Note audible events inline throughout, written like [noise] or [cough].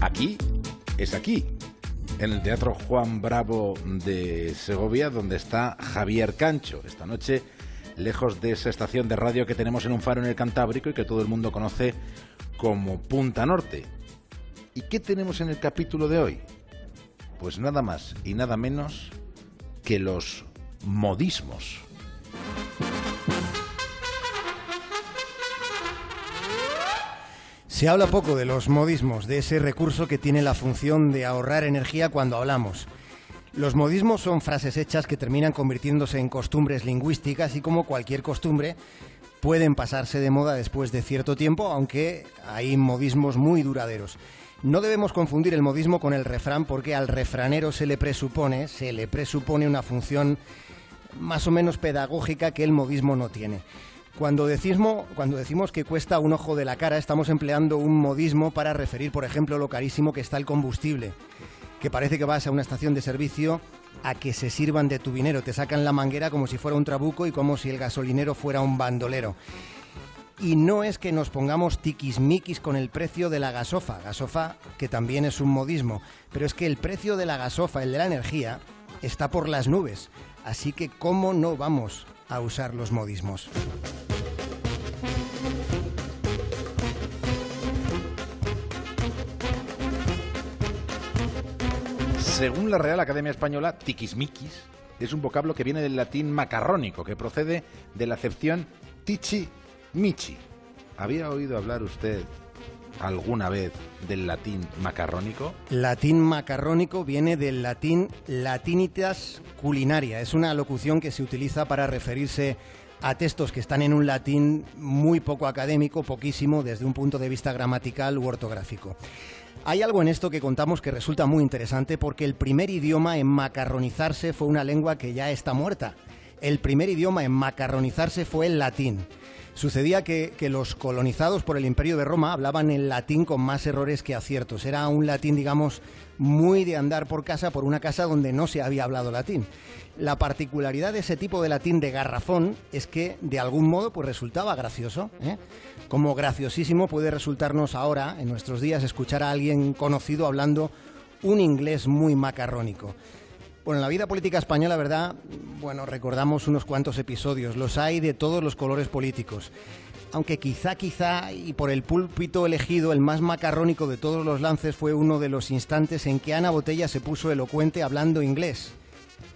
Aquí es aquí, en el Teatro Juan Bravo de Segovia, donde está Javier Cancho. Esta noche, lejos de esa estación de radio que tenemos en un faro en el Cantábrico y que todo el mundo conoce como Punta Norte. ¿Y qué tenemos en el capítulo de hoy? Pues nada más y nada menos que los modismos. Se habla poco de los modismos, de ese recurso que tiene la función de ahorrar energía cuando hablamos. Los modismos son frases hechas que terminan convirtiéndose en costumbres lingüísticas y como cualquier costumbre pueden pasarse de moda después de cierto tiempo, aunque hay modismos muy duraderos. No debemos confundir el modismo con el refrán porque al refranero se le presupone, se le presupone una función más o menos pedagógica que el modismo no tiene. Cuando decimos, que cuesta un ojo de la cara, estamos empleando un modismo para referir, por ejemplo, lo carísimo que está el combustible. Que parece que vas a una estación de servicio a que se sirvan de tu dinero. Te sacan la manguera como si fuera un trabuco y como si el gasolinero fuera un bandolero. Y no es que nos pongamos tiquismiquis con el precio de la gasofa, gasofa que también es un modismo, pero es que el precio de la gasofa, el de la energía, está por las nubes. Así que, ¿cómo no vamos a usar los modismos? Según la Real Academia Española, tiquismiquis es un vocablo que viene del latín macarrónico, que procede de la acepción tichi michi. ¿Había oído hablar usted alguna vez del latín macarrónico? Latín macarrónico viene del latín latinitas culinaria. Es una locución que se utiliza para referirse textos que están en un latín muy poco académico, poquísimo desde un punto de vista gramatical u ortográfico. Hay algo en esto que contamos que resulta muy interesante porque el primer idioma en macarronizarse fue una lengua que ya está muerta. El primer idioma en macarronizarse fue el latín. Sucedía que, los colonizados por el Imperio de Roma hablaban el latín con más errores que aciertos. Era un latín, digamos, muy de andar por casa, por una casa donde no se había hablado latín. La particularidad de ese tipo de latín de garrafón es que, de algún modo, pues resultaba gracioso. ¿eh? Como graciosísimo puede resultarnos ahora, en nuestros días, escuchar a alguien conocido hablando un inglés muy macarrónico. Bueno, en la vida política española, ¿verdad? Bueno, recordamos unos cuantos episodios. Los hay de todos los colores políticos. Aunque quizá, quizá, y por el púlpito elegido, el más macarrónico de todos los lances fue uno de los instantes en que Ana Botella se puso elocuente hablando inglés.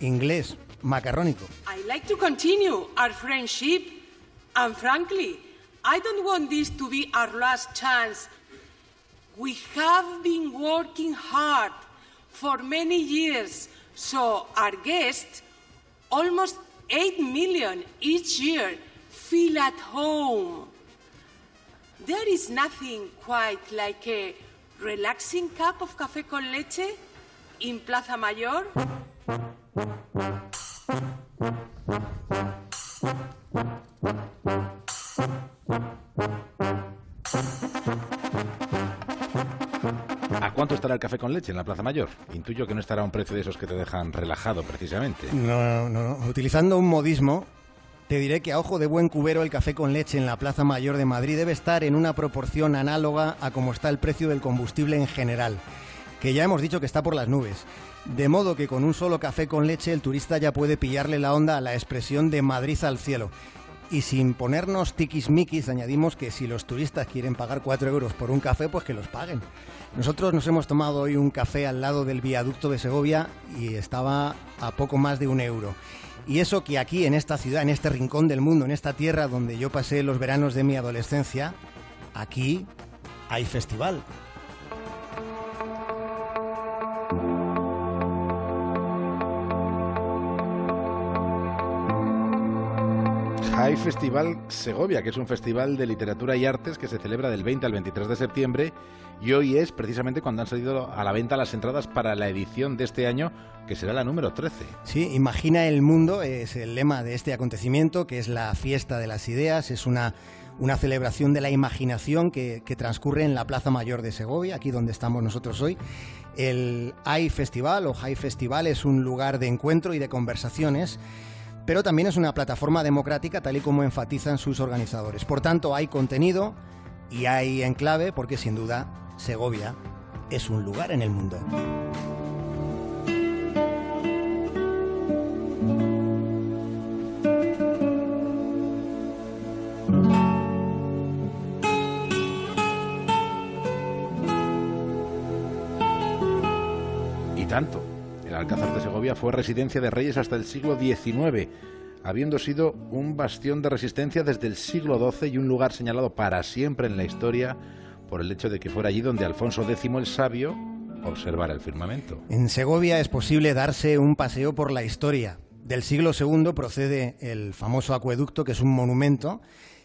Inglés, macarrónico. I like to continue our friendship, and frankly, I don't want this to be our last chance. We have been working hard for many years. So our guests, almost 8 million each year, feel at home. There is nothing quite like a relaxing cup of café con leche in Plaza Mayor. ¿A cuánto estará el café con leche en la Plaza Mayor? Intuyo que no estará a un precio de esos que te dejan relajado, precisamente. No, no, no. Utilizando un modismo, te diré que a ojo de buen cubero el café con leche en la Plaza Mayor de Madrid debe estar en una proporción análoga a como está el precio del combustible en general, que ya hemos dicho que está por las nubes. De modo que con un solo café con leche el turista ya puede pillarle la onda a la expresión de Madrid al cielo. Y sin ponernos tiquismiquis, añadimos que si los turistas quieren pagar 4 euros por un café, pues que los paguen. Nosotros nos hemos tomado hoy un café al lado del viaducto de Segovia y estaba a poco más de un euro. Y eso que aquí, en esta ciudad, en este rincón del mundo, en esta tierra donde yo pasé los veranos de mi adolescencia, aquí hay festival. Hay Festival Segovia, que es un festival de literatura y artes que se celebra del 20 al 23 de septiembre y hoy es precisamente cuando han salido a la venta las entradas para la edición de este año, que será la número 13. Sí, Imagina el mundo es el lema de este acontecimiento, que es la fiesta de las ideas, es una, una celebración de la imaginación que, transcurre en la Plaza Mayor de Segovia, aquí donde estamos nosotros hoy. El AI Festival o High Festival es un lugar de encuentro y de conversaciones pero también es una plataforma democrática tal y como enfatizan sus organizadores. Por tanto, hay contenido y hay enclave porque sin duda Segovia es un lugar en el mundo. Y tanto. El Alcázar de Segovia fue residencia de reyes hasta el siglo XIX, habiendo sido un bastión de resistencia desde el siglo XII y un lugar señalado para siempre en la historia por el hecho de que fuera allí donde Alfonso X el Sabio observara el firmamento. En Segovia es posible darse un paseo por la historia. Del siglo II procede el famoso acueducto, que es un monumento,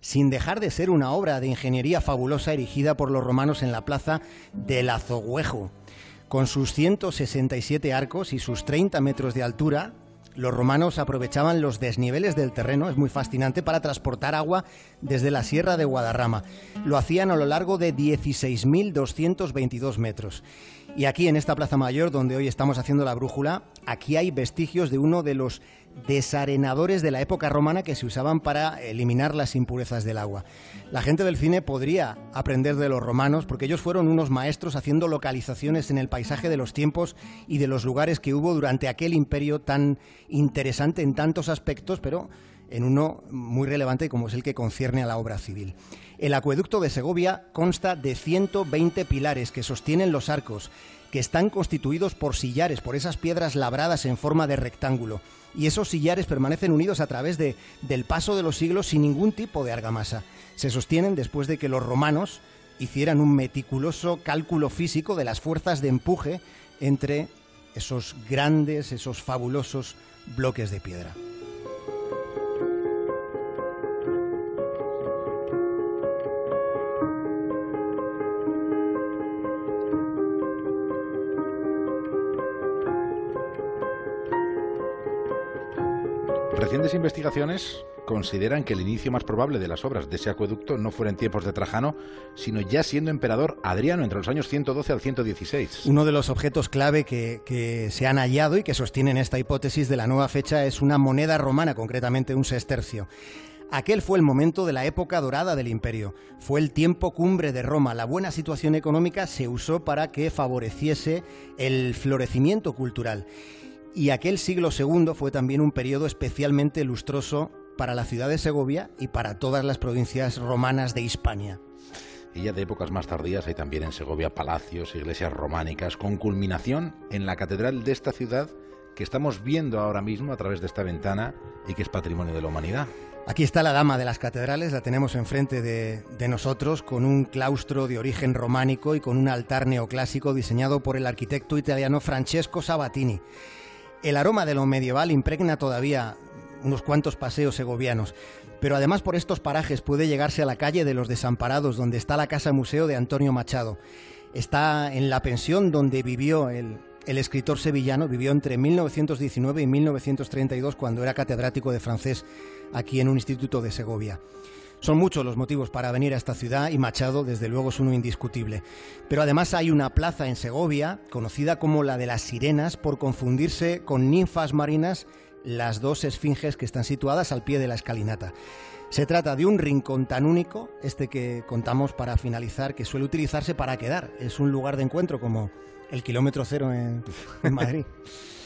sin dejar de ser una obra de ingeniería fabulosa erigida por los romanos en la plaza del Azogüejo. Con sus 167 arcos y sus 30 metros de altura, los romanos aprovechaban los desniveles del terreno, es muy fascinante, para transportar agua desde la sierra de Guadarrama. Lo hacían a lo largo de 16.222 metros. Y aquí en esta Plaza Mayor, donde hoy estamos haciendo la brújula, aquí hay vestigios de uno de los desarenadores de la época romana que se usaban para eliminar las impurezas del agua. La gente del cine podría aprender de los romanos porque ellos fueron unos maestros haciendo localizaciones en el paisaje de los tiempos y de los lugares que hubo durante aquel imperio tan interesante en tantos aspectos, pero en uno muy relevante como es el que concierne a la obra civil. El acueducto de Segovia consta de 120 pilares que sostienen los arcos, que están constituidos por sillares, por esas piedras labradas en forma de rectángulo. Y esos sillares permanecen unidos a través de, del paso de los siglos sin ningún tipo de argamasa. Se sostienen después de que los romanos hicieran un meticuloso cálculo físico de las fuerzas de empuje entre esos grandes, esos fabulosos bloques de piedra. Recientes investigaciones consideran que el inicio más probable de las obras de ese acueducto no fuera en tiempos de Trajano, sino ya siendo emperador Adriano entre los años 112 al 116. Uno de los objetos clave que, que, se han hallado y que sostienen esta hipótesis de la nueva fecha es una moneda romana, concretamente un sestercio. Aquel fue el momento de la época dorada del imperio. Fue el tiempo cumbre de Roma. La buena situación económica se usó para que favoreciese el florecimiento cultural. Y aquel siglo II fue también un periodo especialmente lustroso para la ciudad de Segovia y para todas las provincias romanas de Hispania. Y ya de épocas más tardías hay también en Segovia palacios, iglesias románicas, con culminación en la catedral de esta ciudad que estamos viendo ahora mismo a través de esta ventana y que es patrimonio de la humanidad. Aquí está la Dama de las Catedrales, la tenemos enfrente de, de, nosotros, con un claustro de origen románico y con un altar neoclásico diseñado por el arquitecto italiano Francesco Sabatini. El aroma de lo medieval impregna todavía unos cuantos paseos segovianos, pero además por estos parajes puede llegarse a la calle de los Desamparados, donde está la casa museo de Antonio Machado. Está en la pensión donde vivió el, escritor sevillano, vivió entre 1919 y 1932 cuando era catedrático de francés aquí en un instituto de Segovia. Son muchos los motivos para venir a esta ciudad y Machado, desde luego, es uno indiscutible. Pero además hay una plaza en Segovia, conocida como la de las Sirenas, por confundirse con ninfas marinas las dos esfinges que están situadas al pie de la escalinata. Se trata de un rincón tan único, este que contamos para finalizar, que suele utilizarse para quedar. Es un lugar de encuentro como el kilómetro cero en, Madrid. [laughs]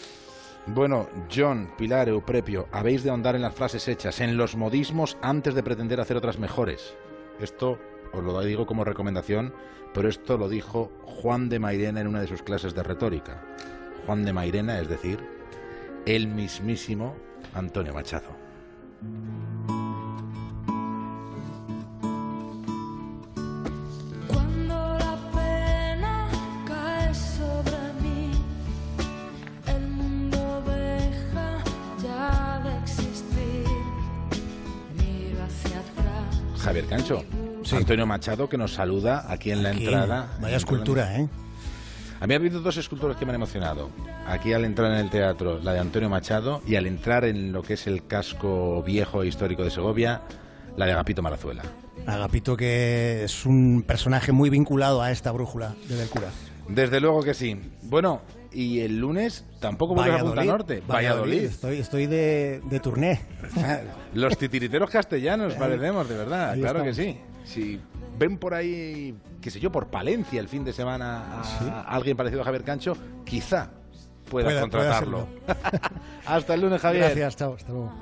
Bueno, John, Pilar, Euprepio, habéis de ahondar en las frases hechas, en los modismos antes de pretender hacer otras mejores. Esto os lo digo como recomendación, pero esto lo dijo Juan de Mairena en una de sus clases de retórica. Juan de Mairena, es decir, el mismísimo Antonio Machado. Javier Cancho. Sí. Antonio Machado que nos saluda aquí en la Aquí, entrada. Vaya escultura, ¿eh? A mí ha habido dos esculturas que me han emocionado. Aquí al entrar en el teatro, la de Antonio Machado, y al entrar en lo que es el casco viejo e histórico de Segovia, la de Agapito Marazuela. Agapito que es un personaje muy vinculado a esta brújula de Del Cura. Desde luego que sí. Bueno, y el lunes tampoco vuelves a Punta Norte. Valladolid. Estoy, estoy de, de turné. [laughs] Los titiriteros castellanos [laughs] parecemos, de verdad. Ahí claro estamos. que sí. si ven por ahí, qué sé yo, por Palencia el fin de semana a, alguien parecido a Javier Cancho, quizá pueda, contratarlo. [laughs] hasta el lunes, Javier. Gracias, chao, hasta luego.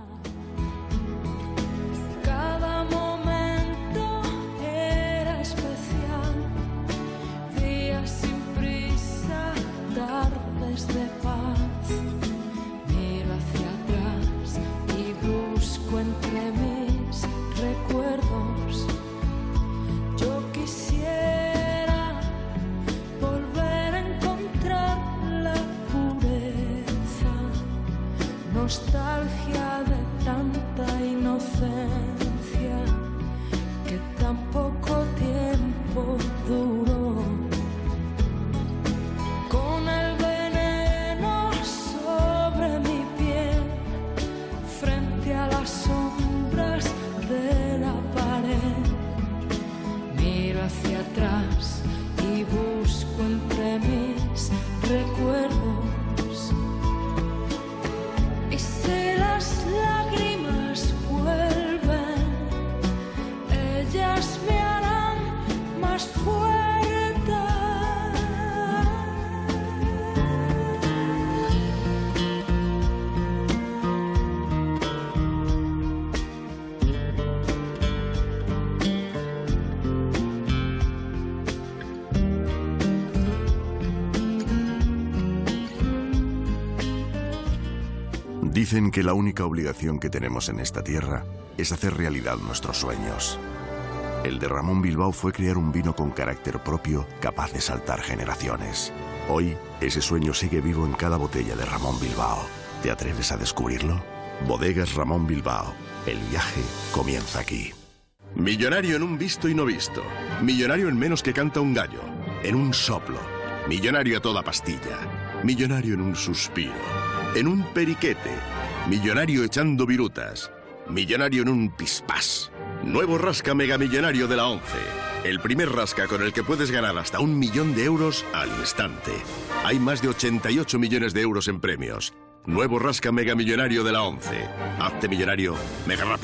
Que la única obligación que tenemos en esta tierra es hacer realidad nuestros sueños. El de Ramón Bilbao fue crear un vino con carácter propio capaz de saltar generaciones. Hoy, ese sueño sigue vivo en cada botella de Ramón Bilbao. ¿Te atreves a descubrirlo? Bodegas Ramón Bilbao. El viaje comienza aquí. Millonario en un visto y no visto. Millonario en menos que canta un gallo. En un soplo. Millonario a toda pastilla. Millonario en un suspiro. En un periquete. Millonario echando virutas. Millonario en un pispás. Nuevo rasca mega millonario de la 11. El primer rasca con el que puedes ganar hasta un millón de euros al instante. Hay más de 88 millones de euros en premios. Nuevo rasca mega millonario de la 11. Hazte millonario mega rápido.